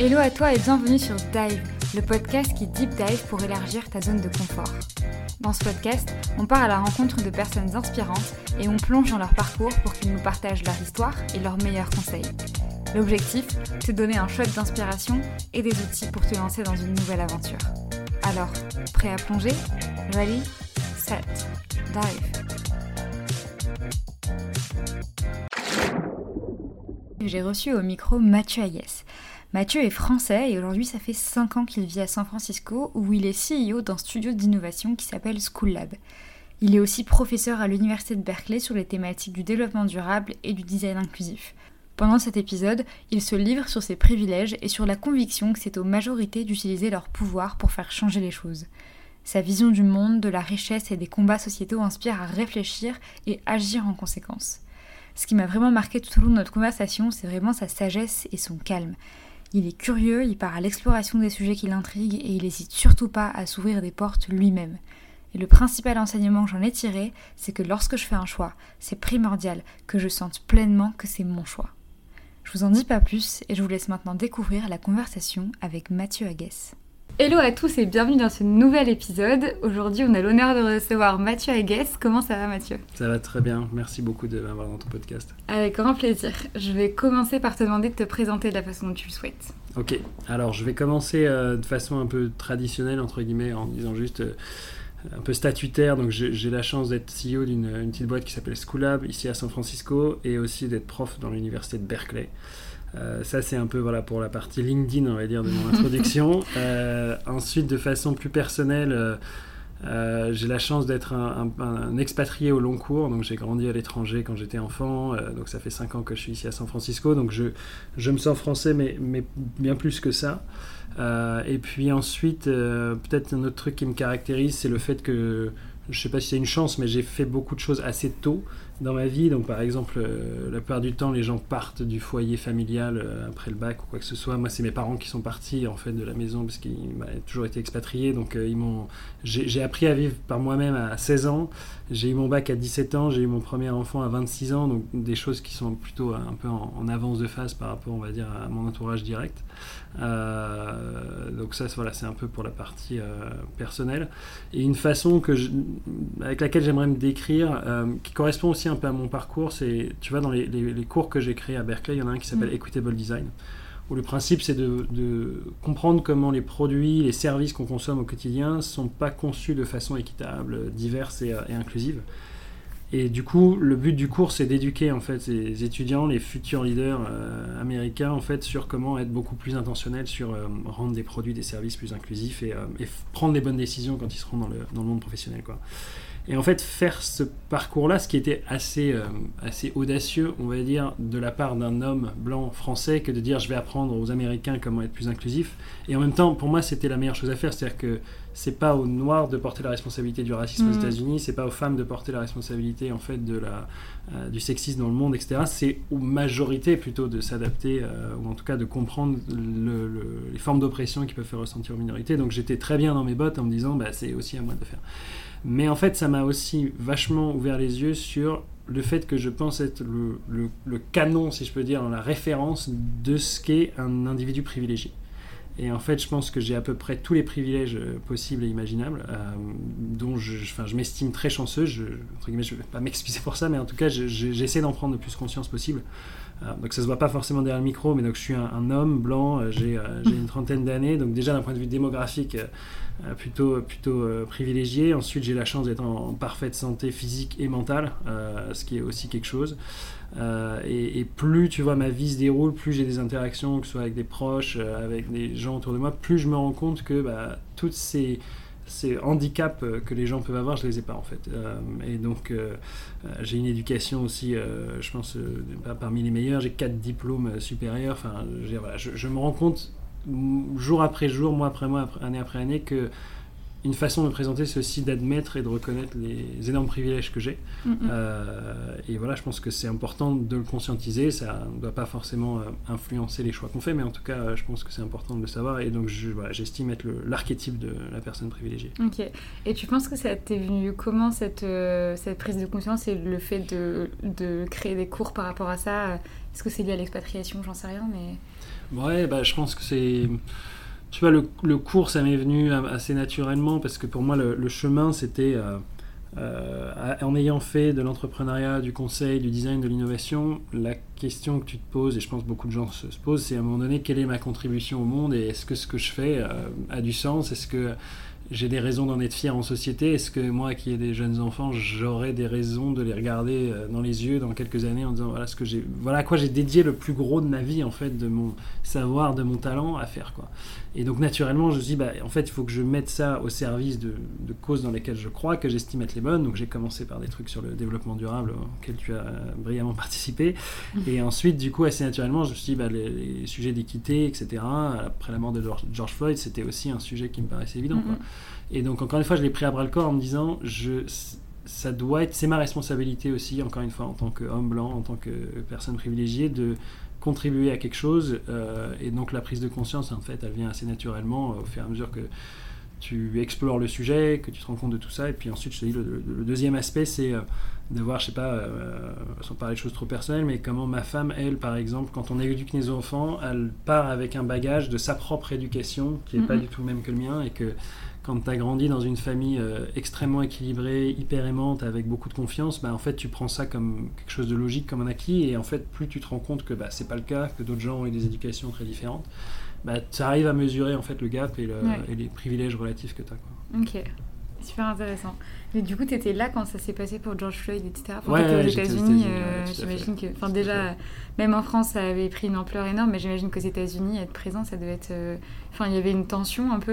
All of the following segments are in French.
Hello à toi et bienvenue sur Dive, le podcast qui deep dive pour élargir ta zone de confort. Dans ce podcast, on part à la rencontre de personnes inspirantes et on plonge dans leur parcours pour qu'ils nous partagent leur histoire et leurs meilleurs conseils. L'objectif, de donner un shot d'inspiration et des outils pour te lancer dans une nouvelle aventure. Alors, prêt à plonger? Ready, set, dive. J'ai reçu au micro Mathieu Ayès. Mathieu est français et aujourd'hui ça fait 5 ans qu'il vit à San Francisco où il est CEO d'un studio d'innovation qui s'appelle School Lab. Il est aussi professeur à l'université de Berkeley sur les thématiques du développement durable et du design inclusif. Pendant cet épisode, il se livre sur ses privilèges et sur la conviction que c'est aux majorités d'utiliser leur pouvoir pour faire changer les choses. Sa vision du monde, de la richesse et des combats sociétaux inspire à réfléchir et agir en conséquence. Ce qui m'a vraiment marqué tout au long de notre conversation, c'est vraiment sa sagesse et son calme. Il est curieux, il part à l'exploration des sujets qui l'intriguent et il n'hésite surtout pas à s'ouvrir des portes lui-même. Et le principal enseignement que j'en ai tiré, c'est que lorsque je fais un choix, c'est primordial que je sente pleinement que c'est mon choix. Je vous en dis pas plus et je vous laisse maintenant découvrir la conversation avec Mathieu Aguès. Hello à tous et bienvenue dans ce nouvel épisode. Aujourd'hui, on a l'honneur de recevoir Mathieu Aguès. Comment ça va, Mathieu? Ça va très bien. Merci beaucoup de m'avoir dans ton podcast. Avec grand plaisir. Je vais commencer par te demander de te présenter de la façon dont tu le souhaites. Ok. Alors, je vais commencer euh, de façon un peu traditionnelle, entre guillemets, en disant juste. Euh, un peu statutaire, donc j'ai la chance d'être CEO d'une petite boîte qui s'appelle Schoolab ici à San Francisco et aussi d'être prof dans l'université de Berkeley. Euh, ça, c'est un peu voilà, pour la partie LinkedIn, on va dire, de mon introduction. Euh, ensuite, de façon plus personnelle, euh, j'ai la chance d'être un, expatrié au long cours. Donc, j'ai grandi à l'étranger quand j'étais enfant. donc, ça fait 5 ans que je suis ici à San Francisco. Donc, je, je me sens français, mais, mais bien plus que ça. et puis ensuite, peut-être un autre truc qui me caractérise, c'est le fait que je sais pas si c'est une chance, mais j'ai fait beaucoup de choses assez tôt dans ma vie. Donc, par exemple, euh, la plupart du temps, les gens partent du foyer familial euh, après le bac ou quoi que ce soit. Moi, c'est mes parents qui sont partis en fait de la maison parce qu'ils m'ont toujours été expatriés. Donc, euh, ils m'ont. J'ai appris à vivre par moi-même à 16 ans. J'ai eu mon bac à 17 ans. J'ai eu mon premier enfant à 26 ans. Donc, des choses qui sont plutôt un peu en, avance de phase par rapport, on va dire, à mon entourage direct. donc, ça, voilà, c'est un peu pour la partie personnelle. Et une façon que avec laquelle j'aimerais me décrire, qui correspond aussi un peu à mon parcours, c'est, tu vois, dans les, cours que j'ai créés à Berkeley, il y en a un qui s'appelle mm. Equitable Design, où le principe c'est de, comprendre comment les produits, les services qu'on consomme au quotidien ne sont pas conçus de façon équitable, diverse et, inclusive. Et du coup, le but du cours, c'est d'éduquer en fait les étudiants, les futurs leaders euh, américains en fait sur comment être beaucoup plus intentionnels sur euh, rendre des produits, des services plus inclusifs et, euh, prendre les bonnes décisions quand ils seront dans le, dans le monde professionnel quoi. Et en fait, faire ce parcours-là, ce qui était assez, euh, assez audacieux, on va dire, de la part d'un homme blanc français, que de dire je vais apprendre aux Américains comment être plus inclusif. Et en même temps, pour moi, c'était la meilleure chose à faire. C'est-à-dire que c'est pas aux Noirs de porter la responsabilité du racisme aux mmh. États-Unis, c'est pas aux femmes de porter la responsabilité en fait de la, euh, du sexisme dans le monde, etc. C'est aux majorités plutôt de s'adapter, euh, ou en tout cas de comprendre les formes d'oppression qui peuvent faire ressentir aux minorités. Donc j'étais très bien dans mes bottes en me disant bah, c'est aussi à moi de le faire. Mais en fait, ça m'a aussi vachement ouvert les yeux sur le fait que je pense être le, le, canon, si je peux dire, dans la référence de ce qu'est un individu privilégié. Et en fait, je pense que j'ai à peu près tous les privilèges euh, possibles et imaginables, euh, dont je, je m'estime très chanceux. Je ne vais pas m'excuser pour ça, mais en tout cas, j'essaie d'en prendre le plus conscience possible. Euh, donc ça se voit pas forcément derrière le micro, mais donc je suis un, homme blanc, j'ai une trentaine d'années, donc déjà d'un point de vue démographique, euh, plutôt, plutôt euh, privilégié. Ensuite, j'ai la chance d'être en, parfaite santé physique et mentale, euh, ce qui est aussi quelque chose. Et, plus tu vois ma vie se déroule, plus j'ai des interactions, que ce soit avec des proches, avec des gens autour de moi, plus je me rends compte que bah, toutes ces ces handicaps que les gens peuvent avoir, je les ai pas en fait. et donc, j'ai une éducation aussi, je pense, parmi les meilleures. J'ai quatre diplômes supérieurs. Enfin, je, me rends compte jour après jour, mois après mois, année après année, que une façon de présenter, c'est aussi d'admettre et de reconnaître les énormes privilèges que j'ai. Mm, mm. Euh, et voilà, je pense que c'est important de le conscientiser. Ça ne doit pas forcément euh, influencer les choix qu'on fait, mais en tout cas, euh, je pense que c'est important de le savoir. Et donc, je- voilà, j'estime être l'archétype de la personne privilégiée. Ok. Et tu penses que ça t'est venu comment cette, euh, cette prise de conscience et le fait de, de créer des cours par rapport à ça? Est-ce que c'est lié à l'expatriation? J'en sais rien, mais. Ouais, bah, je pense que c'est. Tu vois, le, le cours, ça m'est venu assez naturellement parce que pour moi, le, chemin, c'était. euh, euh, en ayant fait de l'entrepreneuriat, du conseil, du design, de l'innovation, la question que tu te poses, et je pense que beaucoup de gens se, se posent, c'est à un moment donné, quelle est ma contribution au monde et est-ce que ce que je fais euh, a du sens? Est-ce que j'ai des raisons d'en être fier en société? Est-ce que moi qui ai des jeunes enfants, j'aurai des raisons de les regarder dans les yeux dans quelques années en disant voilà ce que j'ai voilà à quoi j'ai dédié le plus gros de ma vie en fait de mon savoir, de mon talent à faire quoi. Et donc naturellement, je me suis dit bah en fait, il faut que je mette ça au service de, de causes dans lesquelles je crois que j'estime être les bonnes. Donc j'ai commencé par des trucs sur le développement durable auquel tu as brillamment participé et ensuite du coup assez naturellement, je me suis dit bah les, les sujets d'équité etc. Après la mort de George, Floyd, c'était aussi un sujet qui me paraissait évident quoi. Mhm. Et donc encore une fois, je l'ai pris à bras le corps en me disant, je, ça doit être, c'est ma responsabilité aussi, encore une fois, en tant qu'homme blanc, en tant que personne privilégiée, de contribuer à quelque chose. euh, et donc la prise de conscience, en fait, elle vient assez naturellement euh, au fur et à mesure que tu explores le sujet, que tu te rends compte de tout ça. Et puis ensuite, je te dis, le, le- le deuxième aspect, c'est euh, de voir, je sais pas, euh, sans parler de choses trop personnelles, mais comment ma femme, elle, par exemple, quand on éduque nos enfants, elle part avec un bagage de sa propre éducation, qui n'est pas du tout le même que le mien, et que quand tu as grandi dans une famille euh, extrêmement équilibrée, hyper aimante, avec beaucoup de confiance, bah, en fait, tu prends ça comme quelque chose de logique, comme un acquis, et en fait, plus tu te rends compte que bah, c'est pas le cas, que d'autres gens ont eu des éducations très différentes, bah, tu arrives à mesurer en fait le gap et, le- Ouais. et les privilèges relatifs que tu as. Ok. Super intéressant. Mais du coup, tu étais là quand ça s'est passé pour George Floyd, etc. Enfin, Ouais, ouais, aux États-Unis. Euh, ouais, j'imagine que. Enfin, déjà, même en France, ça avait pris une ampleur énorme, mais j'imagine qu'aux États-Unis, être présent, ça devait être. euh, Enfin, il y avait une tension un peu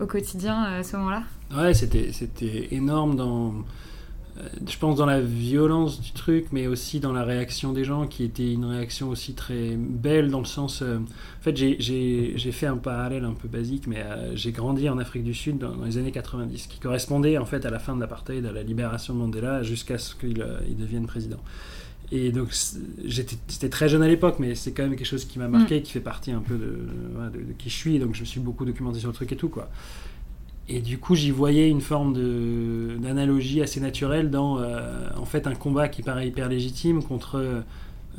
au quotidien euh, à ce moment-là. Ouais, c'était, c'était énorme dans, euh, je pense, dans la violence du truc, mais aussi dans la réaction des gens, qui était une réaction aussi très belle, dans le sens... euh, en fait, j'ai, j'ai, j'ai fait un parallèle un peu basique, mais j'ai grandi en Afrique du Sud dans, les années 90, qui correspondait en fait à la fin de l'apartheid, à la libération de Mandela, jusqu'à ce qu'il il devienne président. Et donc, j'étais, très jeune à l'époque, mais c'est quand même quelque chose qui m'a marqué, qui fait partie un peu de, voilà, de- de qui je suis, donc je me suis beaucoup documenté sur le truc et tout, quoi. Et du coup, j'y voyais une forme d'analogie assez naturelle dans euh, en fait un combat qui paraît hyper légitime contre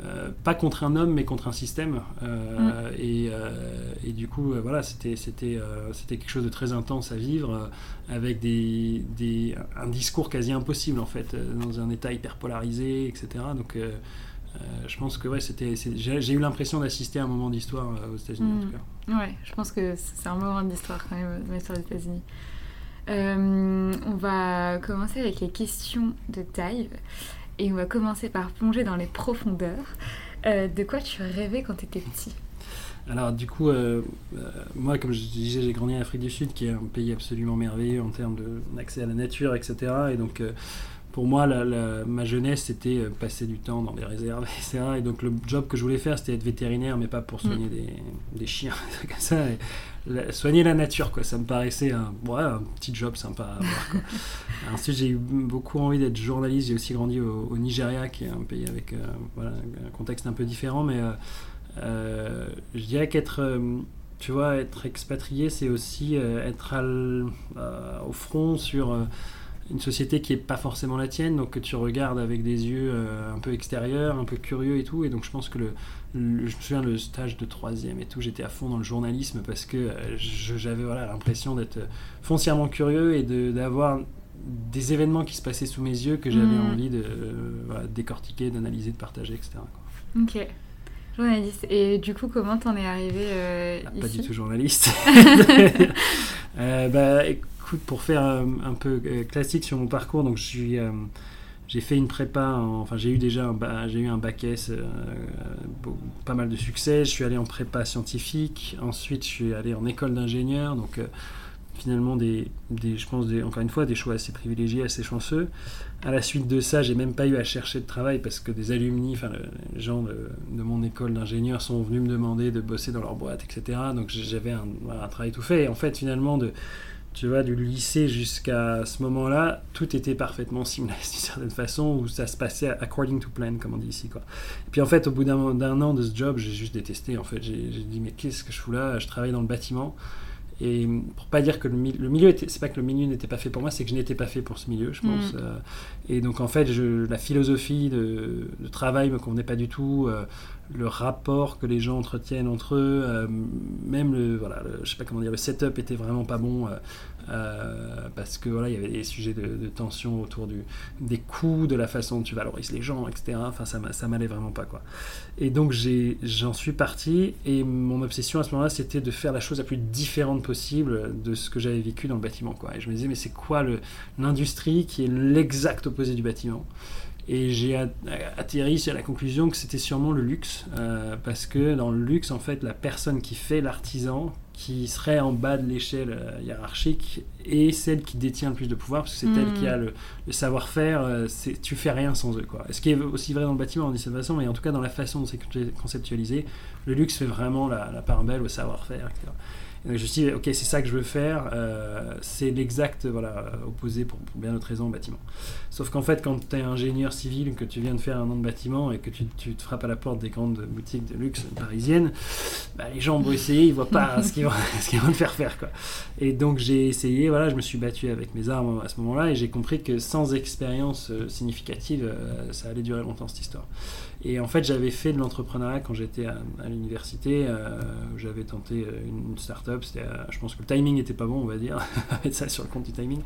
euh, pas contre un homme mais contre un système. Euh, et, euh, et du coup, voilà, c'était c'était c'était quelque chose de très intense à vivre avec des, des un discours quasi impossible en fait dans un état hyper polarisé, etc. Donc je pense que ouais, c'était j'ai eu l'impression d'assister à un moment d'histoire aux États-Unis en Mm. tout cas. Ouais, je pense que c'est un moment d'histoire quand même dans l'histoire des États-Unis. On va commencer avec les questions de Dive et on va commencer par plonger dans les profondeurs. Euh, de quoi tu rêvais quand tu étais petit? Alors du coup, euh, euh, moi comme je disais, j'ai grandi en Afrique du Sud, qui est un pays absolument merveilleux en termes d'accès à la nature, etc. Et donc pour moi, la- la- ma jeunesse, c'était euh, passer du temps dans des réserves, etc. Et donc le job que je voulais faire, c'était être vétérinaire, mais pas pour soigner des, des chiens, des trucs comme ça. Et la- soigner la nature, quoi. Ça me paraissait un, ouais, un petit job sympa à avoir. quoi. Ensuite, j'ai eu beaucoup envie d'être journaliste. J'ai aussi grandi au, au Nigeria, qui est un pays avec euh, voilà, un contexte un peu différent, mais euh, euh, je dirais qu'être, tu vois, être expatrié, c'est aussi euh, être à euh, au front sur une société qui est pas forcément la tienne, donc que tu regardes avec des yeux euh, un peu extérieurs, un peu curieux et tout. Et donc je pense que le, le- je me souviens le stage de troisième et tout, j'étais à fond dans le journalisme parce que euh, j'avais voilà l'impression d'être foncièrement curieux et de- d'avoir des événements qui se passaient sous mes yeux que j'avais Mm. envie de euh, voilà, décortiquer, d'analyser, de partager, etc. quoi. Ok. Journaliste. Et du coup, comment t'en es arrivé euh, Ah, ici pas du tout journaliste. Bah, pour faire un peu euh, classique sur mon parcours, donc euh, j'ai fait une prépa, en- enfin j'ai eu déjà un, j'ai eu un bac S, euh, pas mal de succès. Je suis allé en prépa scientifique. Ensuite, je suis allé en école d'ingénieur. Donc finalement, des, je pense encore une fois des choix assez privilégiés, assez chanceux. À la suite de ça, j'ai même pas eu à chercher de travail parce que des alumni, enfin le- les gens de, mon école d'ingénieur sont venus me demander de bosser dans leur boîte, etc. Donc j'avais un, travail tout fait. En fait, finalement, tu vois, du lycée jusqu'à ce moment-là, tout était parfaitement seamless d'une certaine façon, où ça se passait according to plan, comme on dit ici. Et puis en fait, au bout d'un an de ce job, j'ai juste détesté. En fait, j'ai dit, mais qu'est-ce que je fous là? Je travaille dans le bâtiment. Et pour pas dire que le, le milieu, c'est pas que le milieu n'était pas fait pour moi, c'est que je n'étais pas fait pour ce milieu, je pense. Mm. Euh. et donc en fait, je, la philosophie de, de, travail me convenait pas du tout. Euh, le rapport que les gens entretiennent entre eux, euh, même le, voilà, je sais pas comment dire, le setup était vraiment pas bon euh, parce que voilà, il y avait des sujets de, tension autour du, des coûts, de la façon dont tu valorises les gens, etc. Enfin, ça, ça m'allait vraiment pas quoi. Et donc j'en suis parti et mon obsession à ce moment-là, c'était de faire la chose la plus différente possible de ce que j'avais vécu dans le bâtiment quoi. Et je me disais mais c'est quoi l'industrie qui est l'exact opposé du bâtiment? Et j'ai atterri sur la conclusion que c'était sûrement le luxe, euh, parce que dans le luxe, en fait, la personne qui fait l'artisan, qui serait en bas de l'échelle euh, hiérarchique, est celle qui détient le plus de pouvoir, parce que c'est elle qui a hmm. le, savoir-faire, euh, tu fais rien sans eux. Quoi. Ce qui est aussi vrai dans le bâtiment, on dit de cette façon, mais en tout cas dans la façon dont c'est conceptualisé, le luxe fait vraiment la, la part belle au savoir-faire, etc je me suis dit, ok, c'est ça que je veux faire, euh, c'est l'exact voilà, opposé pour, bien d'autres raisons au bâtiment. Sauf qu'en fait, quand tu es ingénieur civil, que tu viens de faire un an de bâtiment et que tu, te frappes à la porte des grandes boutiques de luxe parisiennes, bah, les gens vont essayer, ils voient pas ce qu'ils vont, vont, te faire faire. Quoi. Et donc j'ai essayé, voilà, je me suis battu avec mes armes à ce moment-là et j'ai compris que sans expérience euh, significative, euh, ça allait durer longtemps cette histoire. Et en fait, j'avais fait de l'entrepreneuriat quand j'étais à, l'université. Euh, j'avais tenté euh, une, start-up. Je pense que le timing n'était pas bon, on va dire, mettre ça sur le compte du timing.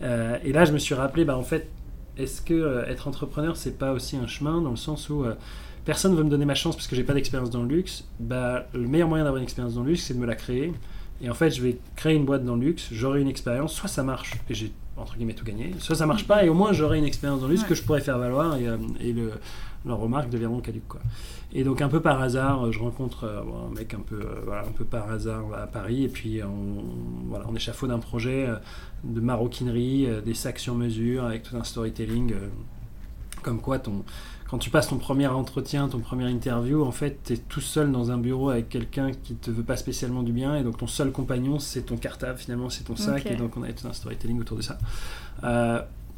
et là, je me suis rappelé, bah, en fait, est-ce que être entrepreneur, c'est pas aussi un chemin dans le sens où personne ne veut me donner ma chance parce que j'ai pas d'expérience dans le luxe. Bah, le meilleur moyen d'avoir une expérience dans le luxe, c'est de me la créer. Et en fait, je vais créer une boîte dans le luxe, j'aurai une expérience, soit ça marche et j'ai entre guillemets tout gagné, soit ça marche pas et au moins j'aurai une expérience dans le luxe que je pourrais faire valoir et, et le, leurs remarques deviendront caduques. Quoi. Et donc un peu par hasard, je rencontre euh, un mec un peu, euh, voilà, un peu par hasard à Paris, et puis on, voilà, on échafaude un projet euh, de maroquinerie, des sacs sur mesure, avec tout un storytelling, comme quoi ton, quand tu passes ton premier entretien, ton premier interview, en fait, tu es tout seul dans un bureau avec quelqu'un qui te veut pas spécialement du bien, et donc ton seul compagnon, c'est ton cartable, finalement, c'est ton sac, et donc on a tout un storytelling autour de ça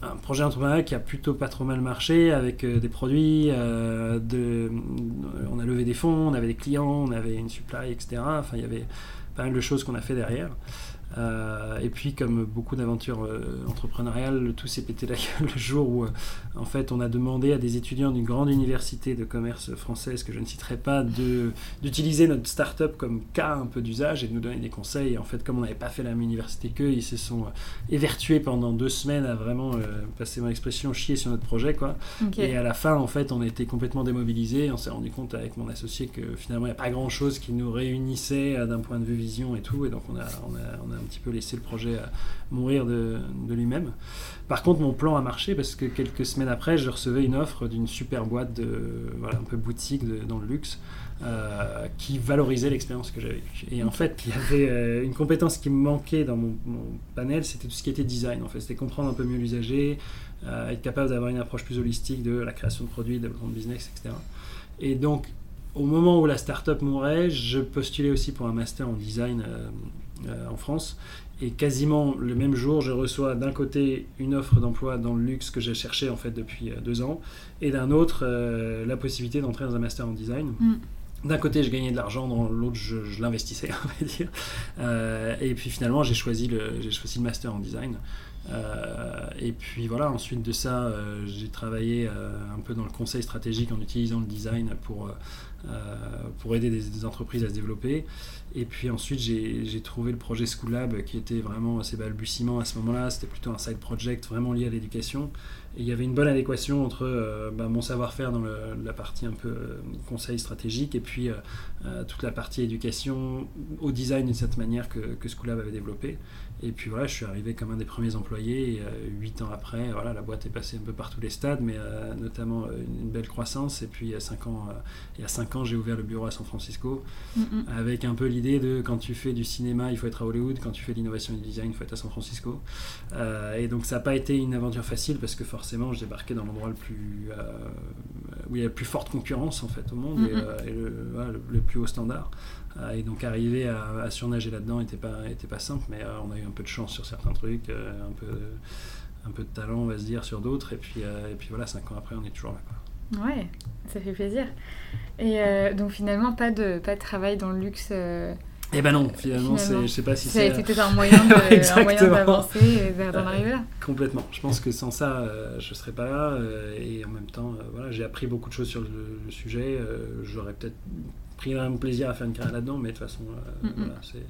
un projet entrepreneurial qui a plutôt pas trop mal marché avec euh, des produits, euh, de, on a levé des fonds, on avait des clients, on avait une supply, etc. Enfin, il y avait pas mal de choses qu'on a fait derrière. Euh, et puis, comme beaucoup d'aventures euh, entrepreneuriales, tout s'est pété la gueule le jour où, euh, en fait, on a demandé à des étudiants d'une grande université de commerce française, que je ne citerai pas, d'utiliser notre start-up comme cas un peu d'usage et de nous donner des conseils. Et en fait, comme on n'avait pas fait la même université qu'eux, ils se sont évertués pendant deux semaines à vraiment, passer mon expression, chier sur notre projet. Quoi. Et à la fin, en fait, on était complètement démobilisés. On s'est rendu compte avec mon associé que finalement, il n'y a pas grand-chose qui nous réunissait d'un point de vue vision et tout. Et donc, on a, on a, on a un petit peu laissé le projet euh, mourir de, lui-même. Par contre, mon plan a marché parce que quelques semaines après, je recevais une offre d'une super boîte de, voilà, un peu boutique dans le luxe. Euh, qui valorisait l'expérience que j'avais eue. Et en fait, il y avait euh, une compétence qui me manquait dans mon, panel, c'était tout ce qui était design. En fait, c'était comprendre un peu mieux l'usager, être capable d'avoir une approche plus holistique de la création de produits, développement de business, etc. Et donc, au moment où la startup mourait, je postulais aussi pour un master en design euh, en France. Et quasiment le même jour, je reçois d'un côté une offre d'emploi dans le luxe que j'ai cherché en fait depuis euh, deux ans, et d'un autre euh, la possibilité d'entrer dans un master en design. Mm. D'un côté, je gagnais de l'argent, dans l'autre, je, l'investissais, on va dire. et puis finalement, j'ai choisi, le, j'ai choisi le master en design. et puis voilà, ensuite de ça, j'ai travaillé un peu dans le conseil stratégique en utilisant le design pour, pour aider des, entreprises à se développer. Et puis ensuite, j'ai trouvé le projet School Lab qui était vraiment assez balbutiement à ce moment-là. C'était plutôt un side project vraiment lié à l'éducation. Et il y avait une bonne adéquation entre euh, bah, mon savoir-faire dans la partie un peu euh, conseil stratégique et puis euh, toute la partie éducation au design d'une certaine manière que, que Schoolab avait développé. Et puis voilà, je suis arrivé comme un des premiers employés. Et huit ans après, voilà, la boîte est passée un peu par tous les stades, mais notamment une, belle croissance. Et puis il y a cinq ans, il y a cinq ans, j'ai ouvert le bureau à San Francisco avec un peu l'idée de quand tu fais du cinéma, il faut être à Hollywood. Quand tu fais l'innovation et du design, il faut être à San Francisco. et donc ça n'a pas été une aventure facile parce que forcément forcément, je débarquais dans l'endroit le plus où il y a la plus forte concurrence en fait au monde et, le, plus haut standard. Et donc arriver à, surnager là-dedans n'était pas, était pas simple, mais on a eu un peu de chance sur certains trucs, un peu un peu de talent, on va se dire, sur d'autres. Et puis, et puis voilà, cinq ans après, on est toujours là. Quoi. Ouais, ça fait plaisir. Et donc finalement, pas de, pas de travail dans le luxe eh ben non, finalement, je sais pas si c'est. Ça a été un moyen d'avancer et d'en arriver là. Complètement. Je pense que sans ça, euh, je ne serais pas là. Euh, et en même temps, euh, voilà, j'ai appris beaucoup de choses sur le, sujet. J'aurais peut-être pris un plaisir à faire une carrière là-dedans, mais de toute façon, voilà, c'est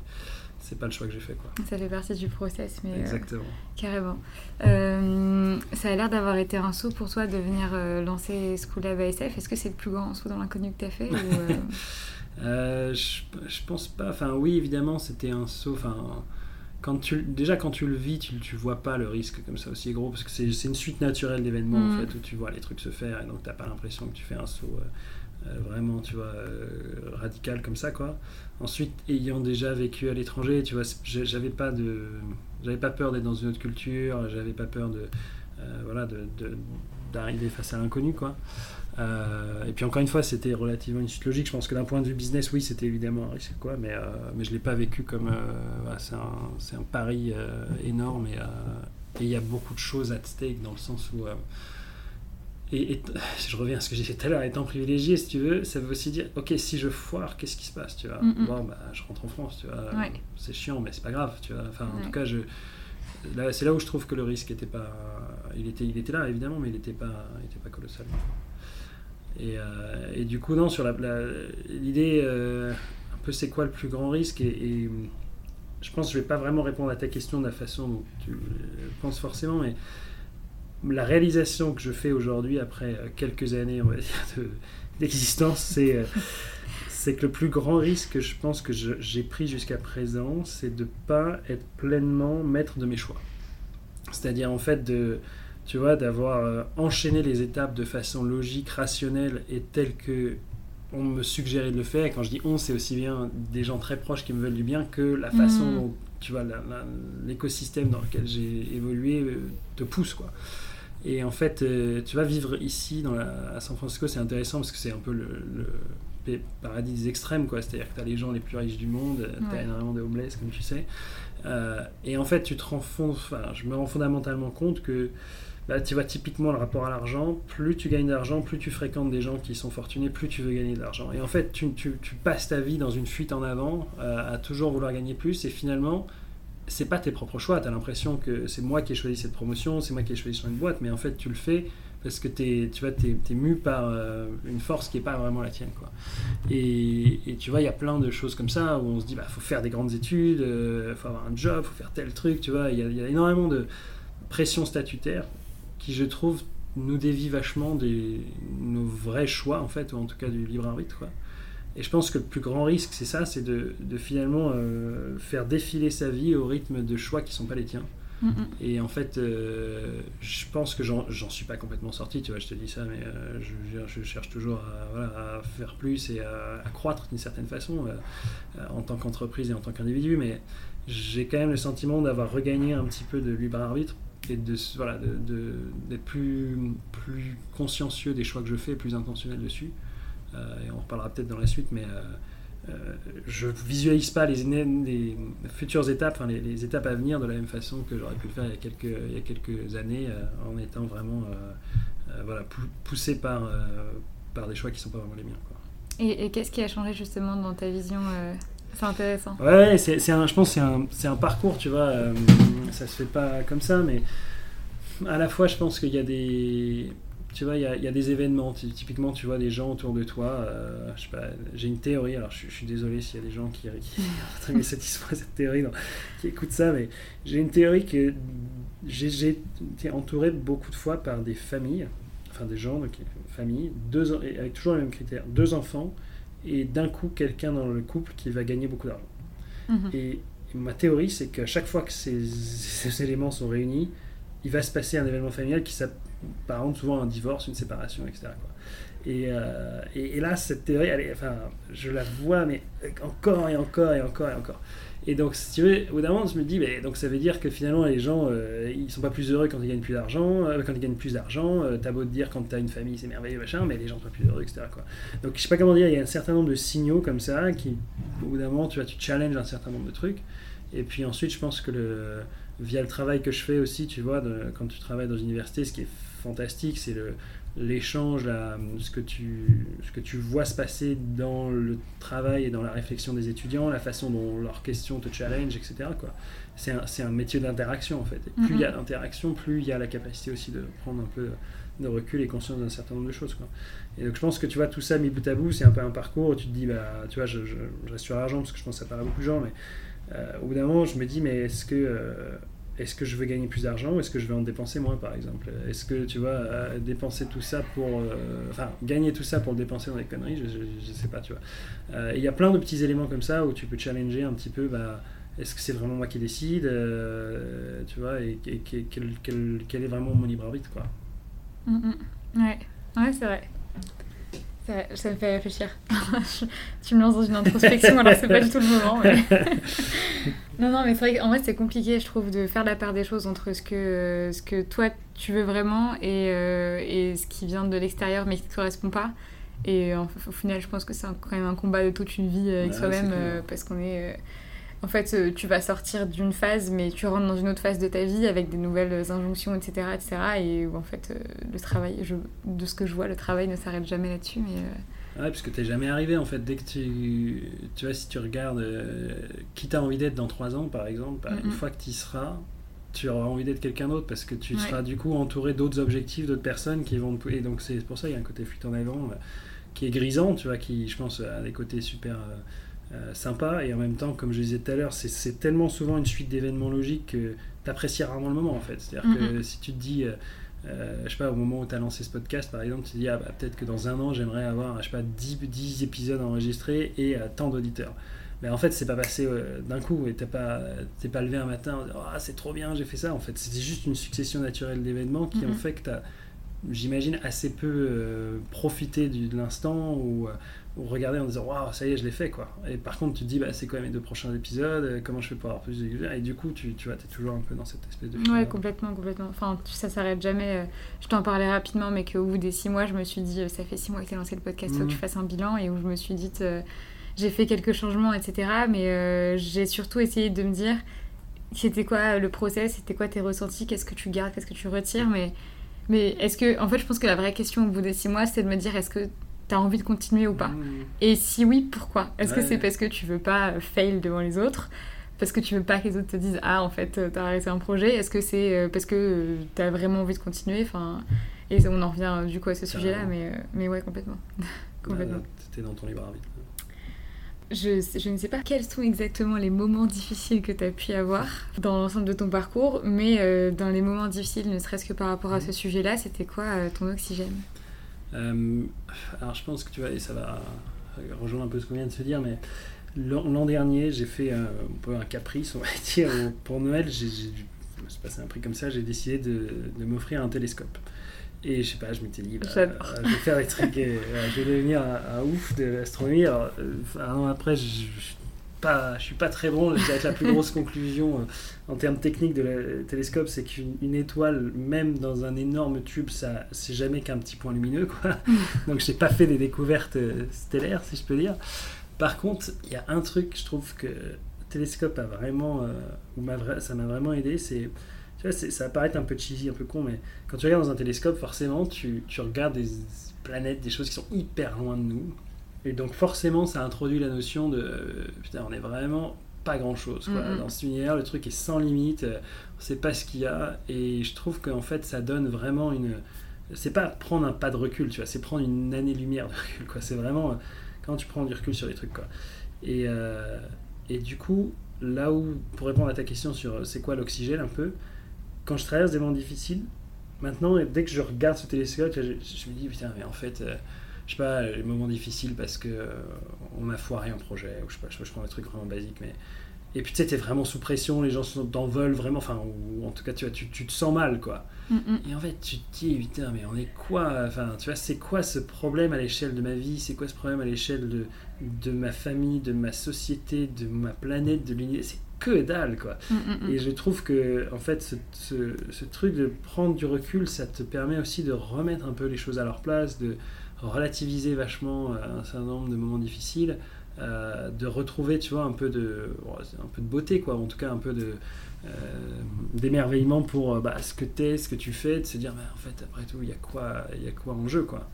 c'est pas le choix que j'ai fait quoi. Ça fait partie du process, mais exactement. carrément. ça a l'air d'avoir été un saut pour toi de venir lancer School Lab ASF. Est-ce que c'est le plus grand saut dans l'inconnu que tu as fait ou, Euh, je, je, pense pas. Enfin, oui, évidemment, c'était un saut. Enfin, quand tu, déjà, quand tu le vis, tu, tu vois pas le risque comme ça aussi gros, parce que c'est une suite naturelle d'événements, en mm. fait, où tu vois les trucs se faire, et donc t'as pas l'impression que tu fais un saut euh, euh, vraiment, tu vois, radical comme ça, quoi. Ensuite, ayant déjà vécu à l'étranger, tu vois, j'avais pas de. J'avais pas peur d'être dans une autre culture, j'avais pas peur de. voilà, d'arriver face à l'inconnu, quoi. Euh, et puis encore une fois, c'était relativement une suite logique. Je pense que d'un point de vue business, oui, c'était évidemment un risque, quoi, mais, euh, mais je ne l'ai pas vécu comme. Euh, c'est un, un, pari énorme et il y a beaucoup de choses à stake dans le sens où. Et, je reviens à ce que j'ai fait tout à l'heure, étant privilégié, si tu veux, ça veut aussi dire, ok, si je foire, qu'est-ce qui se passe, tu vois Bon, bah, je rentre en France, tu vois. C'est chiant, mais c'est pas grave, tu vois. Enfin, en tout cas, je, c'est là où je trouve que le risque était pas, il était, il était là évidemment, mais il n'était pas, il était pas colossal. Euh, et, du coup, non, sur l'idée, euh, un peu c'est quoi le plus grand risque et, je pense que je vais pas vraiment répondre à ta question de la façon dont tu penses forcément, mais la réalisation que je fais aujourd'hui, après quelques années, on va dire, d'existence, c'est c'est que le plus grand risque que je pense que j'ai pris jusqu'à présent, c'est de pas être pleinement maître de mes choix. C'est-à-dire en fait de tu vois, d'avoir euh, enchaîné les étapes de façon logique, rationnelle et telle que on me suggérait de le faire. Et quand je dis on, c'est aussi bien des gens très proches qui me veulent du bien que la façon mm. dont, tu vois, l'écosystème dans lequel j'ai évolué euh, te pousse, quoi. Et en fait, euh, tu vas vivre ici, dans à San Francisco, c'est intéressant parce que c'est un peu le, paradis des extrêmes, quoi. C'est-à-dire que tu as les gens les plus riches du monde, tu as énormément de homeless, comme tu sais. et en fait, tu te rends enfin, je me rends fondamentalement compte que Là, tu vois typiquement le rapport à l'argent. Plus tu gagnes d'argent, plus tu fréquentes des gens qui sont fortunés, plus tu veux gagner de l'argent. Et en fait, tu, tu, passes ta vie dans une fuite en avant, euh, à toujours vouloir gagner plus. Et finalement, c'est pas tes propres choix. Tu as l'impression que c'est moi qui ai choisi cette promotion, c'est moi qui ai choisi sur une boîte. Mais en fait, tu le fais parce que es, tu vois, es, es, mu par euh, une force qui n'est pas vraiment la tienne. Quoi. Et, et tu vois, il y a plein de choses comme ça où on se dit, bah, faut faire des grandes études, il euh, faut avoir un job, faut faire tel truc. Tu vois, il y, y, a énormément de pression statutaire qui je trouve nous dévie vachement des, nos vrais choix en fait, ou en tout cas du libre arbitre. Quoi. Et je pense que le plus grand risque, c'est ça, c'est de, de, finalement euh, faire défiler sa vie au rythme de choix qui sont pas les tiens. Et en fait, euh, je pense que j'en suis pas complètement sorti, tu vois, je te dis ça, mais euh, je, je, cherche toujours à, voilà, à, faire plus et à, croître d'une certaine façon en tant qu'entreprise et en tant qu'individu, mais j'ai quand même le sentiment d'avoir regagné un petit peu de libre arbitre et de voilà de, d'être plus plus consciencieux des choix que je fais plus intentionnel dessus et on reparlera peut-être dans la suite mais euh, euh, je visualise pas les, les futures étapes enfin les, étapes à venir de la même façon que j'aurais pu le faire il y a quelques il y a quelques années en étant vraiment voilà poussé par par des choix qui sont pas vraiment les miens quoi. Et, et qu'est-ce qui a changé justement dans ta vision c'est intéressant. Ouais, c'est, un, je pense que c'est un, c'est un parcours, tu vois. Euh, ça se fait pas comme ça, mais à la fois, je pense qu'il y a des. Tu vois, il y a, il y a des événements. Typiquement, tu vois des gens autour de toi. Euh, je sais pas, j'ai une théorie. Alors, je, suis désolé s'il y a des gens qui, qui satisfaits cette théorie, qui écoutent ça, mais j'ai une théorie que j'ai, été entouré beaucoup de fois par des familles, enfin des gens, donc familles, deux, avec toujours les mêmes critères. Deux enfants et d'un coup quelqu'un dans le couple qui va gagner beaucoup d'argent. Mhm. Et, ma théorie, c'est qu'à chaque fois que ces, ces, éléments sont réunis, il va se passer un événement familial qui s'apparente souvent à un divorce, une séparation, etc. Euh, et, et, là, cette théorie, enfin, je la vois, mais encore et encore et encore et encore. Et donc, si tu veux, au bout d'un moment, je me dis, mais, donc ça veut dire que finalement, les gens, euh, ils sont pas plus heureux quand ils gagnent plus d'argent, euh, quand ils gagnent plus d'argent. Euh, t'as beau te dire quand t'as une famille, c'est merveilleux, machin, mais les gens sont pas plus heureux, etc. Donc, je sais pas comment dire, il y a un certain nombre de signaux comme ça qui, au bout d'un moment, tu vois, tu challenges un certain nombre de trucs. Et puis ensuite, je pense que le, via le travail que je fais aussi, tu vois, quand tu travailles dans une université, ce qui est fantastique, c'est le, l'échange, ce, que tu, ce que tu vois se passer dans le travail et dans la réflexion des étudiants, la façon dont leurs questions te challenge, etc. C'est, un, c'est un métier d'interaction en fait. Et plus il y a mhm. d'interaction, plus il y a la capacité aussi de prendre un peu de recul et conscience d'un certain nombre de choses. Quoi. Et donc je pense que tu vois tout ça mis bout à bout, c'est un peu un parcours où tu te dis, bah, tu vois, je, je, reste sur l'argent parce que je pense que ça paraît à beaucoup de gens, mais euh, au bout d'un moment, je me dis, mais est-ce que. Euh, est-ce que je veux gagner plus d'argent ou est-ce que je vais en dépenser moins par exemple? Est-ce que tu vois, euh, dépenser tout ça pour. Euh, enfin, gagner tout ça pour le dépenser dans des conneries, je, je, sais pas, tu vois. Euh, il y a plein de petits éléments comme ça où tu peux challenger un petit peu, bah, est-ce que c'est vraiment moi qui décide Tu vois, et, quel, quel, est vraiment mon libre arbitre, quoi? Mm, mm. Ouais, ouais c'est vrai. Ça me fait réfléchir. tu me lances dans une introspection, alors c'est pas du tout le moment. non, non, mais c'est vrai qu'en vrai, c'est compliqué, je trouve, de faire la part des choses entre ce que, ce que toi, tu veux vraiment et, euh, et ce qui vient de l'extérieur mais qui ne te correspond pas. Et au final, je pense que c'est quand même un combat de toute une vie avec soi-même euh, parce qu'on est. Euh, en fait, euh, tu vas sortir d'une phase, mais tu rentres dans une autre phase de ta vie avec des nouvelles injonctions, etc. etc. et où en fait, euh, le travail, je, de ce que je vois, le travail ne s'arrête jamais là-dessus. Mais, euh, Ouais, parce que t'es jamais arrivé en fait. Dès que tu. Tu vois, si tu regardes qui t'as envie d'être dans 3 ans, par exemple, bah, une fois que tu y seras, tu auras envie d'être quelqu'un d'autre parce que tu seras du coup entouré d'autres objectifs, d'autres personnes qui vont. Et donc, c'est pour ça qu'il y a un côté fuite en avant qui est grisant, tu vois, qui, je pense, a des côtés super. Euh, sympa et en même temps comme je disais tout à l'heure c'est tellement souvent une suite d'événements logiques que tu apprécies rarement le moment en fait c'est à dire que si tu te dis euh, euh, je sais pas au moment où tu as lancé ce podcast par exemple tu te dis ah, bah, peut-être que dans un an j'aimerais avoir je sais pas 10, 10 épisodes enregistrés et tant d'auditeurs mais en fait c'est pas passé d'un coup et t'es pas t'es pas levé un matin en disant, ah c'est trop bien j'ai fait ça en fait c'était juste une succession naturelle d'événements qui ont mm-hmm. fait que tu as j'imagine assez peu profité de l'instant ou ou regarder en disant waouh ça y est je l'ai fait quoi. Et par contre tu te dis bah c'est quoi mes deux prochains épisodes euh, comment je fais pour avoir plus de et du coup tu, tu vois es toujours un peu dans cette espèce de ouais complètement complètement. Enfin ça s'arrête jamais euh, je t'en parlais rapidement mais qu'au bout des six mois je me suis dit euh, ça fait six mois que tu as lancé le podcast faut que tu mmh. fasses un bilan et où je me suis dit j'ai fait quelques changements etc mais j'ai surtout essayé de me dire c'était quoi le process c'était quoi tes ressentis qu'est-ce que tu gardes qu'est-ce que tu retires mais mais est-ce que en fait je pense que la vraie question au bout des six mois c'est de me dire est-ce que t'as envie de continuer ou pas. Mmh. Et si oui, pourquoi? Est-ce que c'est parce que tu veux pas fail devant les autres? Parce que tu veux pas que les autres te disent ah en fait t'as arrêté un projet est-ce que c'est euh, parce que euh, t'as vraiment envie de continuer? Enfin et on en revient euh, du coup à ce sujet là mais mais ouais complètement. Complètement. T'étais dans ton libre arbitre. Je, je, ne sais pas quels sont exactement les moments difficiles que tu as pu avoir dans l'ensemble de ton parcours, mais dans les moments difficiles, ne serait-ce que par rapport à ce sujet-là, c'était quoi ton oxygène? euh, alors je pense que tu vois, et ça va rejoindre un peu ce qu'on vient de se dire, mais l'an dernier, j'ai fait un, peu un caprice, on va dire, pour Noël, j'ai, se passé un prix comme ça, j'ai décidé de, de m'offrir un télescope. Et je sais pas, je m'étais dit, bah, je vais faire des trucs, et, je vais devenir un, ouf de l'astronomie. Alors, euh, un an après, je, je pas, je suis pas très bon. Je dirais la plus grosse conclusion euh, en termes techniques de la télescope, c'est qu'une étoile, même dans un énorme tube, ça, c'est jamais qu'un petit point lumineux, quoi. Mm. Donc, j'ai pas fait des découvertes euh, stellaires, si je peux dire. Par contre, il y a un truc, je trouve que le télescope a vraiment, euh, ça m'a vraiment aidé, c'est ça va paraître un peu cheesy, un peu con, mais quand tu regardes dans un télescope, forcément, tu, tu regardes des planètes, des choses qui sont hyper loin de nous. Et donc forcément, ça introduit la notion de putain, on est vraiment pas grand chose. Quoi. Dans cet univers, le truc est sans limite, euh, on sait pas ce qu'il y a, et je trouve qu'en fait, ça donne vraiment une. C'est pas prendre un pas de recul, tu vois, c'est prendre une année-lumière de recul, quoi. C'est vraiment quand tu prends du recul sur les trucs, quoi. Et, euh, et du coup, là où, pour répondre à ta question sur euh, c'est quoi l'oxygène, un peu, quand je traverse des moments difficiles, maintenant, dès que je regarde ce télescope, je, me dis, putain, mais en fait je sais pas, les moments difficiles parce que euh, on a foiré un projet, ou je sais pas, je, prends des trucs vraiment basiques, mais Et puis tu sais, t'es vraiment sous pression, les gens t'en veulent vraiment, enfin, ou en tout cas, tu, vois, tu, tu te sens mal, quoi. Mm, mm. Et en fait, tu te dis, putain, mais on est quoi Enfin, tu vois, c'est quoi ce problème à l'échelle de ma vie C'est quoi ce problème à l'échelle de, de ma famille, de ma société, de ma planète, de l'univers C'est que dalle, quoi. Mm. Et je trouve que, en fait, ce, ce- ce truc de prendre du recul, ça te permet aussi de remettre un peu les choses à leur place, de relativiser vachement euh, un certain nombre de moments difficiles, euh, de retrouver, tu vois, un peu de, un peu de beauté, quoi, en tout cas un peu de euh, d'émerveillement pour bah, ce que t'es, ce que tu fais, de se dire, bah, en fait, après tout, il y a quoi, il y a quoi en jeu, quoi.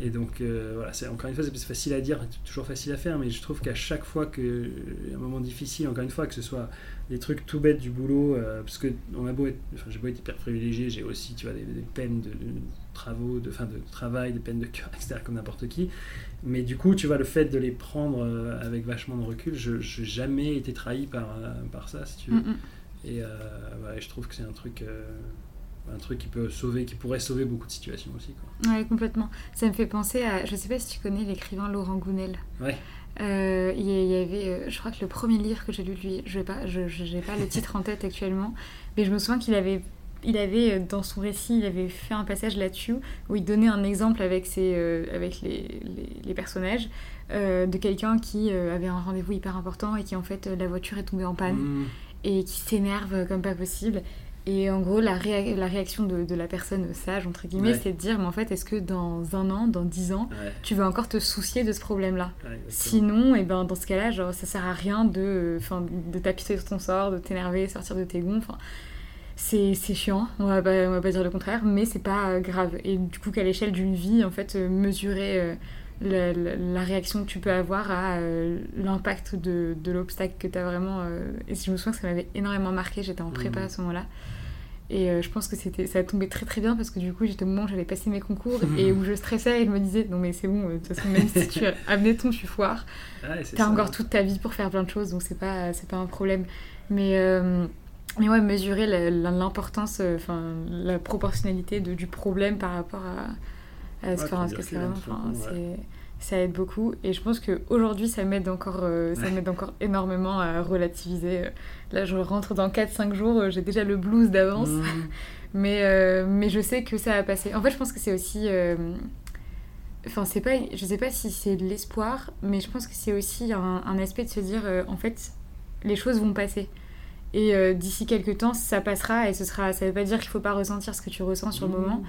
Et donc, euh, voilà, c'est encore une fois, c'est facile à dire, toujours facile à faire, mais je trouve qu'à chaque fois que y a un moment difficile, encore une fois, que ce soit des trucs tout bêtes du boulot, euh, parce que on a beau être, enfin, j'ai beau être hyper privilégié, j'ai aussi, tu vois, des, des peines de, de travaux, de, fin, de travail, des peines de cœur, etc., comme n'importe qui. Mais du coup, tu vois, le fait de les prendre euh, avec vachement de recul, je n'ai jamais été trahi par, par ça, si tu veux. Mm, mm. Et je trouve que c'est un truc, un truc qui peut sauver, qui pourrait sauver beaucoup de situations aussi, quoi. Ouais, complètement. Ça me fait penser à. Je sais pas si tu connais l'écrivain Laurent Gounel. Ouais. Euh, il y avait, euh, je crois que le premier livre que j'ai lu de lui, je n'ai pas, je, je- pas le titre en tête actuellement, mais je me souviens qu'il avait, il avait euh, dans son récit, il avait fait un passage là-dessus où il donnait un exemple avec ses, euh, avec les, les, les personnages euh, de quelqu'un qui avait un rendez-vous hyper important et qui en fait la voiture est tombée en panne Mm. et qui s'énerve comme pas possible. Et en gros, la, réa- la réaction de, de la personne sage, entre guillemets, Ouais. c'est de dire, mais en fait, est-ce que dans un an, dans dix ans, Ouais, tu vas encore te soucier de ce problème-là? Ouais. Sinon, et ben, dans ce cas-là, genre, ça sert à rien de, enfin, de tapisser sur ton sort, de t'énerver, sortir de tes gonds. Enfin, c'est chiant, on va, pas, on va pas dire le contraire, mais c'est pas grave. Et du coup, qu'à l'échelle d'une vie, en fait, euh, mesurer euh, la, la- la réaction que tu peux avoir à euh, l'impact de, de l'obstacle que tu as vraiment. euh, Et je me souviens que ça m'avait énormément marqué, j'étais en prépa Mhm. à ce moment-là. Et euh, je pense que c'était, ça a tombé très très bien parce que du coup j'étais au moment où j'avais passé mes concours et où je stressais et je me disais non mais c'est bon, de toute façon même si tu admettons tu foires, c'est T'as encore toute ta vie pour faire plein de choses, donc c'est pas, c'est pas un problème. Mais, mais ouais, mesurer l'importance, enfin, la proportionnalité de, du problème par rapport à, Ouais, enfin, c'est- Ça aide beaucoup. Et je pense qu'aujourd'hui, ça m'aide encore, euh, ça Ouais. m'aide encore énormément à relativiser. Là, je rentre dans 4-5 jours, euh, j'ai déjà le blues d'avance. Mm. Mais, euh, mais je sais que ça va passer. En fait, je pense que c'est aussi. Enfin, c'est pas. Je sais pas si c'est de l'espoir, mais je pense que c'est aussi un, un aspect de se dire, en fait, les choses vont passer. Et euh, d'ici quelques temps, ça passera et ce sera. Ça veut pas dire qu'il faut pas ressentir ce que tu ressens sur le Mm. moment,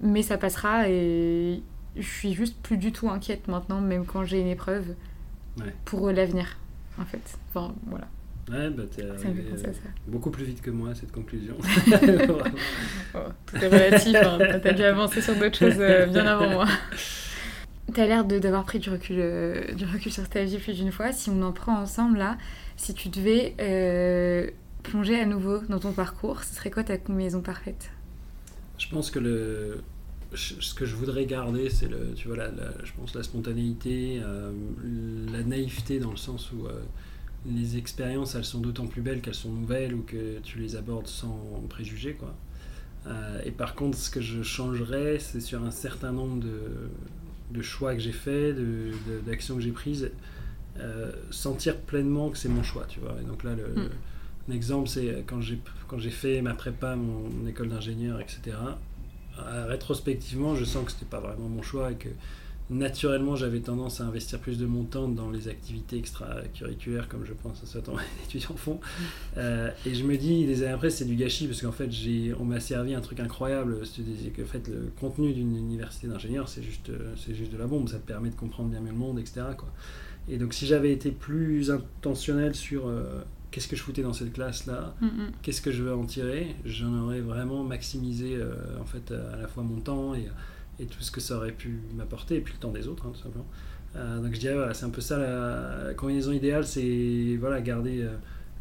mais ça passera et je suis juste plus du tout inquiète maintenant, même quand j'ai une épreuve, Ouais. pour l'avenir, en fait. Enfin, voilà. Ouais, bah t'es arrivé euh, ça. beaucoup plus vite que moi à cette conclusion. Oh, tout est relatif, hein. t'as dû avancer sur d'autres choses euh, bien avant moi. T'as l'air de- d'avoir pris du recul, euh, du recul sur ta vie plus d'une fois. Si on en prend ensemble là, si tu devais euh, plonger à nouveau dans ton parcours, ce serait quoi ta combinaison parfaite? Je pense que le, ce que je voudrais garder, c'est le, tu vois, la, la- je pense la spontanéité, euh, la naïveté dans le sens où euh, les expériences, elles sont d'autant plus belles qu'elles sont nouvelles ou que tu les abordes sans préjugés, quoi. Euh, et par contre, ce que je changerais, c'est sur un certain nombre de, de choix que j'ai faits, d'actions que j'ai prises, sentir pleinement que c'est mon choix, tu vois. Et donc là, le, Mm. un exemple, c'est quand j'ai, quand j'ai fait ma prépa, mon, mon école d'ingénieur, etc. euh, rétrospectivement, je sens que c'était pas vraiment mon choix et que naturellement, j'avais tendance à investir plus de mon temps dans les activités extracurriculaires, comme je pense un certain nombre d'étudiants font. Euh, et je me dis, des années après, c'est du gâchis parce qu'en fait, j'ai, on m'a servi un truc incroyable. C'est que en fait, le contenu d'une université d'ingénieur, c'est juste, c'est juste de la bombe. Ça te permet de comprendre bien mieux le monde, etc. Quoi. Et donc, si j'avais été plus intentionnel sur euh, qu'est-ce que je foutais dans cette classe-là, Mm, mm. qu'est-ce que je veux en tirer, j'en aurais vraiment maximisé euh, en fait à la fois mon temps et, et tout ce que ça aurait pu m'apporter et puis le temps des autres hein, tout simplement. Euh, donc je dirais voilà, c'est un peu ça la, combinaison idéale, c'est voilà garder euh,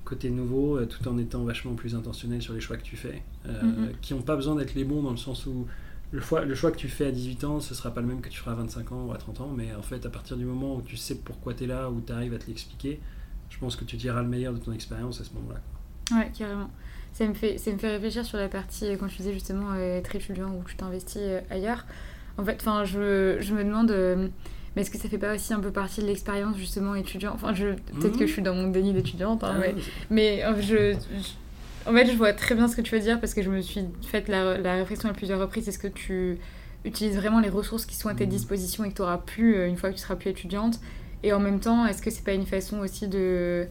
côté nouveau tout en étant vachement plus intentionnel sur les choix que tu fais, Mhm. qui n'ont pas besoin d'être les bons dans le sens où le choix, le choix que tu fais à 18 ans, ce sera pas le même que tu feras à 25 ans ou à 30 ans, mais en fait à partir du moment où tu sais pourquoi tu es là, où tu arrives à te l'expliquer, je pense que tu tireras le meilleur de ton expérience à ce moment-là. Ouais, carrément. Ça me, fait, ça me fait réfléchir sur la partie, euh, quand tu disais justement euh, être étudiant ou tu t'investis euh, ailleurs. En fait, je, je me demande, Mais est-ce que ça fait pas aussi un peu partie de l'expérience justement étudiant? Enfin, je... peut-être que je suis dans mon déni d'étudiante, hein, ah mais, je, En fait, je vois très bien ce que tu veux dire parce que je me suis fait la, la réflexion à plusieurs reprises. Est-ce que tu utilises vraiment les ressources qui sont à tes mmh. dispositions et que tu auras plus une fois que tu seras plus étudiante? Et en même temps, est-ce que c'est pas une façon aussi de euh,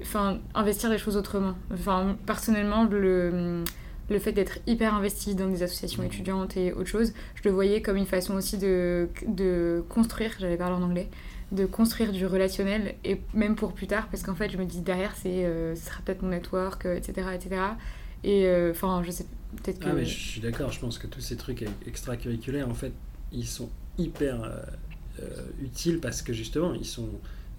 enfin investir les choses autrement? Enfin personnellement le le fait d'être hyper investi dans des associations étudiantes et autre chose, je le voyais comme une façon aussi de, de construire, j'avais parlé en anglais, de construire du relationnel et même pour plus tard parce qu'en fait je me dis derrière c'est euh, ce sera peut-être mon network etc etc et euh, enfin je sais peut-être que ah mais je suis d'accord je pense que tous ces trucs extracurriculaires en fait ils sont hyper euh, utiles parce que justement ils sont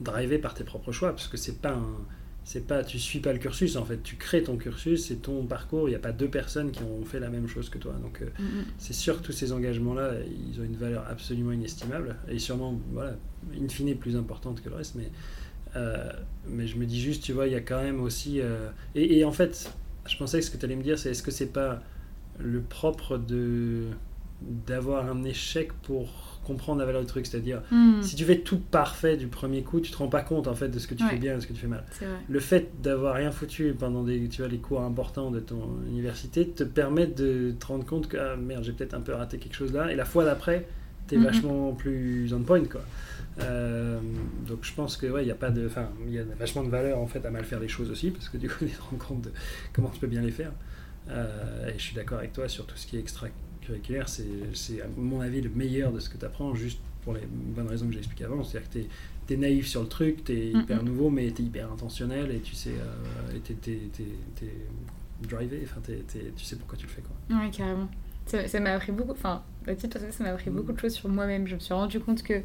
drivés par tes propres choix parce que c'est pas un c'est pas tu suis pas le cursus en fait tu crées ton cursus c'est ton parcours il n'y a pas deux personnes qui ont fait la même chose que toi donc euh, mm-hmm. c'est sûr que tous ces engagements là ils ont une valeur absolument inestimable et sûrement voilà in fine plus importante que le reste mais euh, mais je me dis juste tu vois il y a quand même aussi euh, et, et, en fait je pensais que ce que tu allais me dire c'est est-ce que c'est pas le propre de d'avoir un échec pour comprendre la valeur du truc. C'est-à-dire, hmm. si tu fais tout parfait du premier coup, tu te rends pas compte en fait de ce que tu fais bien et de ce que tu fais mal. Le fait d'avoir rien foutu pendant des, tu vois, les cours importants de ton université te permet de te rendre compte que ah, merde, j'ai peut-être un peu raté quelque chose là. Et la fois d'après, tu es hmm. vachement plus on point quoi. Euh, donc je pense que ouais, il y a pas de, enfin, il y a vachement de valeur en fait à mal faire les choses aussi parce que du coup, tu te rends compte de comment tu peux bien les faire. Euh, et je suis d'accord avec toi sur tout ce qui est extra curriculaire, c'est à mon avis le meilleur de ce que tu apprends, juste pour les bonnes raisons que j'ai expliquées avant. C'est-à-dire que tu es, naïf sur le truc, tu es hyper nouveau, mais tu es hyper intentionnel et tu sais, euh, tu es, drivé, enfin, tu sais pourquoi tu le fais. Quoi. Ouais, carrément. Ça m'a appris beaucoup, enfin, ça m'a appris beaucoup de choses sur moi-même. Je me suis rendu compte que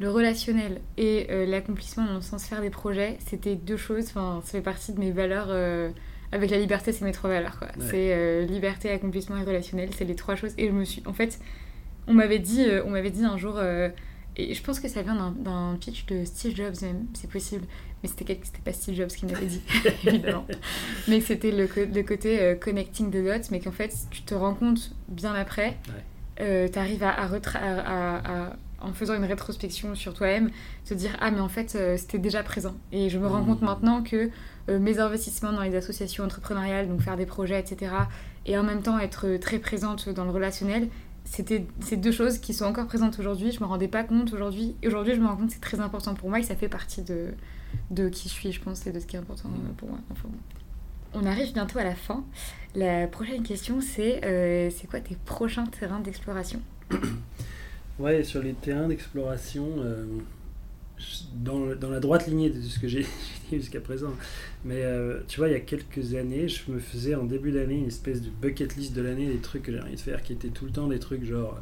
le relationnel et euh, l'accomplissement dans le sens faire des projets, c'était deux choses, enfin, ça fait partie de mes valeurs. Euh, avec la liberté, c'est mes trois valeurs. Quoi. C'est euh, liberté, accomplissement et relationnel. C'est les trois choses. Et je me suis. En fait, on m'avait dit, euh, on m'avait dit un jour. Euh, et je pense que ça vient d'un pitch de Steve Jobs même, c'est possible. Mais c'était pas Steve Jobs qui m'avait dit, évidemment. Mais c'était le, le, côté connecting the dots, mais qu'en fait, tu te rends compte bien après, tu arrives à, à, à, en faisant une rétrospection sur toi-même, te dire Ah, mais en fait, c'était déjà présent. Et je me rends mmh. compte maintenant que euh, mes investissements dans les associations entrepreneuriales, donc faire des projets, etc. Et en même temps être très présente dans le relationnel, c'était ces deux choses qui sont encore présentes aujourd'hui. Je ne me rendais pas compte aujourd'hui. Et aujourd'hui, je me rends compte que c'est très important pour moi et ça fait partie de, de qui je suis, je pense, et de ce qui est important pour moi. On arrive bientôt à la fin. La prochaine question, c'est euh, c'est quoi tes prochains terrains d'exploration? Ouais, sur les terrains d'exploration, euh, dans, dans, la droite lignée de ce que j'ai dit jusqu'à présent. Mais euh, tu vois, il y a quelques années, je me faisais en début d'année une espèce de bucket list de l'année des trucs que j'ai envie de faire qui étaient tout le temps des trucs genre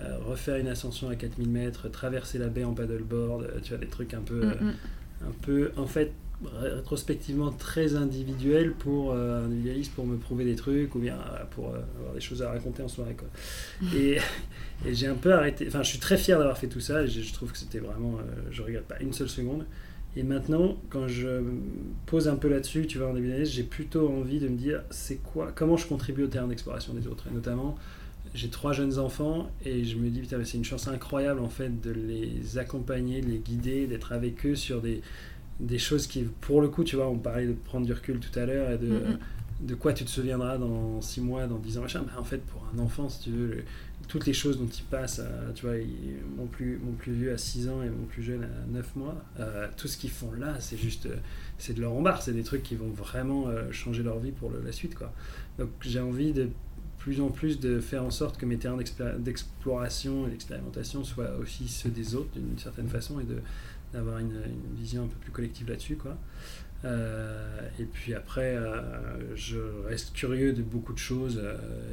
euh, refaire une ascension à 4000 mètres, traverser la baie en paddleboard, tu vois, des trucs un peu, mm, mm. un peu en fait rétrospectivement très individuel pour euh, individualiste pour me prouver des trucs ou bien pour avoir des choses à raconter en soirée quoi. Et, et j'ai un peu arrêté enfin je suis très fier d'avoir fait tout ça et je, trouve que c'était vraiment je regrette pas une seule seconde et maintenant, quand je pose un peu là-dessus, tu vois, en début d'année, j'ai plutôt envie de me dire, c'est quoi, comment je contribue au terrain d'exploration des autres? Et notamment, j'ai trois jeunes enfants et je me dis, putain, c'est une chance incroyable en fait de les accompagner, de les guider, d'être avec eux sur des, des choses qui, pour le coup, tu vois, on parlait de prendre du recul tout à l'heure et de, mm-hmm. de quoi tu te souviendras dans six mois, dans dix ans, machin. Mais en fait, pour un enfant, si tu veux, toutes les choses dont il passe, tu vois, mon plus, mon plus vieux à 6 ans et mon plus jeune à 9 mois, euh, tout ce qu'ils font là, c'est juste, euh, c'est de leur embarque, c'est des trucs qui vont vraiment euh, changer leur vie pour la suite, quoi. Donc j'ai envie de plus en plus de faire en sorte que mes terrains d'exploration et d'expérimentation soient aussi ceux des autres d'une certaine façon et d'avoir une, vision un peu plus collective là-dessus, quoi. et puis après, je reste curieux de beaucoup de choses.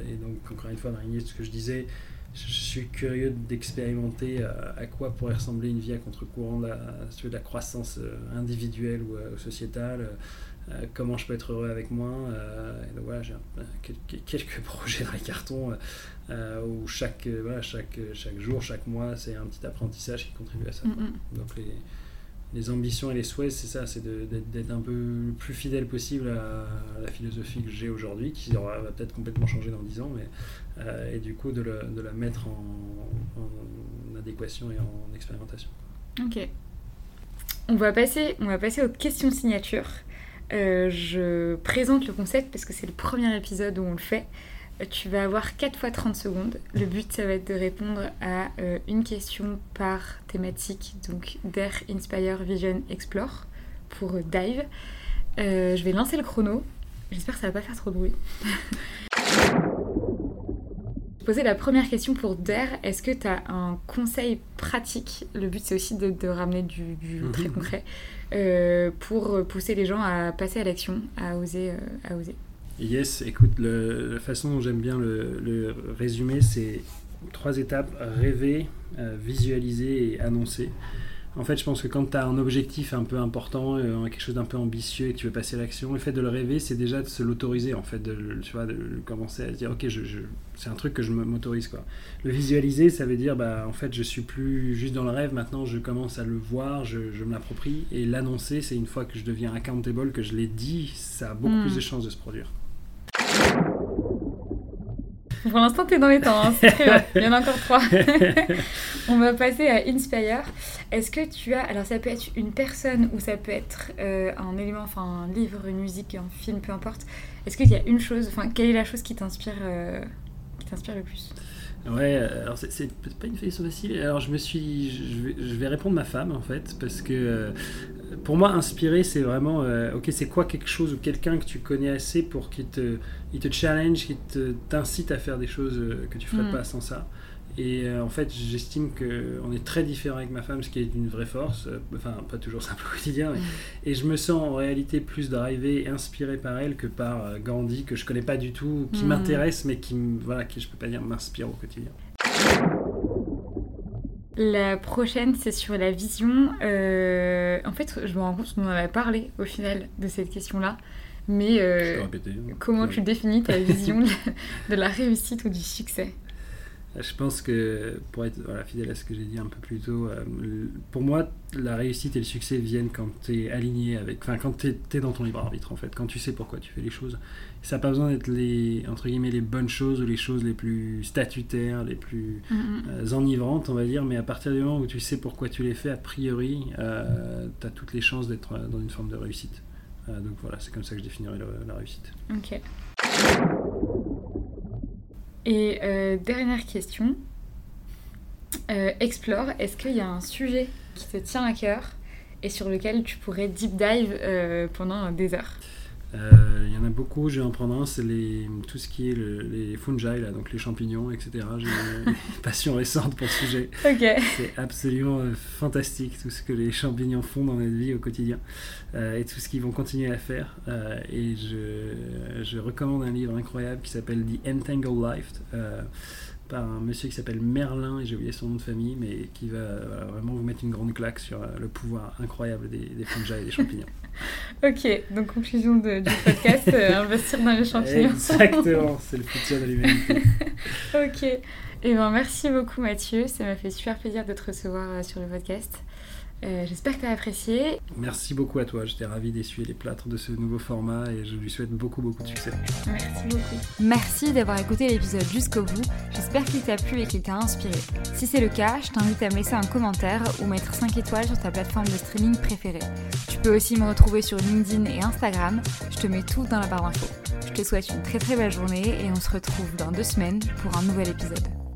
et donc, encore une fois, dans ce que je disais, je suis curieux d'expérimenter euh, à, quoi pourrait ressembler une vie à contre-courant de, de, la croissance euh, individuelle ou euh, comment je peux être heureux avec moi. et donc voilà, j'ai quelques, projets dans les cartons où chaque, voilà, chaque, chaque jour, chaque mois, c'est un petit apprentissage qui contribue à ça. Donc les, les ambitions et les souhaits, c'est ça, c'est d'être un peu le plus fidèle possible à, la philosophie que j'ai aujourd'hui, qui va peut-être complètement changer dans 10 ans, mais, euh, et du coup de, de la mettre en, en, adéquation et en expérimentation. Ok. On va passer, on va passer aux questions signatures. Euh, je présente le concept parce que c'est le premier épisode où on le fait. Tu vas avoir 4 fois 30 secondes. Le but, ça va être de répondre à euh, une question par thématique, donc Dare, Inspire, Vision, Explore, pour Dive. Euh, je vais lancer le chrono. J'espère que ça va pas faire trop de bruit. poser la première question pour Dare. Est-ce que tu as un conseil pratique? Le but, c'est aussi de, ramener du, mhm. très concret euh, pour pousser les gens à passer à l'action, à oser, à oser. Yes, écoute, la façon dont j'aime bien le, résumer, c'est trois étapes rêver, euh, visualiser et annoncer. En fait, je pense que quand tu as un objectif un peu important, euh, quelque chose d'un peu ambitieux et que tu veux passer à l'action, le fait de le rêver, c'est déjà de se l'autoriser, en fait, de, tu vois, de commencer à se dire, ok, je, c'est un truc que je m'autorise, quoi. Le visualiser, ça veut dire, bah, en fait, je suis plus juste dans le rêve, maintenant je commence à le voir, je, je me l'approprie. Et l'annoncer, c'est une fois que je deviens accountable, que je l'ai dit, ça a beaucoup hmm. plus de chances de se produire. Pour l'instant, tu es dans les temps, hein, Il y en a encore trois. On va passer à Inspire. Est-ce que tu as. Alors, ça peut être une personne ou ça peut être euh, un élément, enfin, un livre, une musique, un film, peu importe. Est-ce qu'il y a une chose. Enfin, quelle est la chose qui t'inspire euh, qui t'inspire le plus? Ouais, alors c'est pas une question facile. Alors je me suis, je vais, répondre ma femme en fait, parce que euh, pour moi inspirer c'est vraiment, euh, ok c'est quoi quelque chose ou quelqu'un que tu connais assez pour qu'il te, il te challenge, qu'il t'incite à faire des choses euh, que tu ferais mm. pas sans ça. Et euh, en fait, j'estime qu'on est très différent avec ma femme, ce qui est une vraie force. Euh, enfin, pas toujours simple au quotidien. Et je me sens en réalité plus drivé et inspiré par elle que par euh, Gandhi, que je connais pas du tout, qui mm. m'intéresse, mais qui, voilà, qui, je peux pas dire, m'inspire au quotidien. La prochaine, c'est sur la vision. en fait, je me rends compte qu'on en a parlé au final de cette question-là. Mais comment tu définis ta vision de la réussite ou du succès? Je pense que, pour être fidèle à ce que j'ai dit un peu plus tôt, euh, pour moi, la réussite et le succès viennent quand tu es aligné avec. Enfin, quand tu es, dans ton libre arbitre, en fait. Quand tu sais pourquoi tu fais les choses. Ça n'a pas besoin d'être les, entre guillemets, les bonnes choses ou les choses les plus statutaires, les plus mm, mm. Euh, enivrantes, on va dire. Mais à partir du moment où tu sais pourquoi tu les fais, a priori, euh, tu as toutes les chances d'être dans une forme de réussite. donc voilà, c'est comme ça que je définirais la réussite. Ok. Et euh, dernière question. Euh, explore, est-ce qu'il y a un sujet qui te tient à cœur et sur lequel tu pourrais deep dive euh, pendant des heures? Euh, il y en a beaucoup, je vais en prendre un, c'est les, tout ce qui est les fungi, là, donc les champignons, etc. J'ai une passion récente pour ce sujet. C'est absolument euh, fantastique tout ce que les champignons font dans notre vie au quotidien euh, et tout ce qu'ils vont continuer à faire. et je, je, recommande un livre incroyable qui s'appelle The Entangled Life par un monsieur qui s'appelle Merlin, et j'ai oublié son nom de famille, mais qui va vraiment vous mettre une grande claque sur le pouvoir incroyable des, des fungi et des champignons. ok, donc conclusion de, du podcast, euh, investir dans les champignons. Exactement, c'est le futur de l'humanité. ok, et eh ben, merci beaucoup Mathieu, ça m'a fait super plaisir de te recevoir euh, sur le podcast. Euh, j'espère que tu as apprécié. Merci beaucoup à toi. J'étais ravi d'essuyer les plâtres de ce nouveau format et je lui souhaite beaucoup, beaucoup de succès. Merci beaucoup. Merci d'avoir écouté l'épisode jusqu'au bout. J'espère qu'il t'a plu et qu'il t'a inspiré. Si c'est le cas, je t'invite à me laisser un commentaire ou mettre 5 étoiles sur ta plateforme de streaming préférée. Tu peux aussi me retrouver sur LinkedIn et Instagram. Je te mets tout dans la barre d'infos. Je te souhaite une très très belle journée et on se retrouve dans deux semaines pour un nouvel épisode.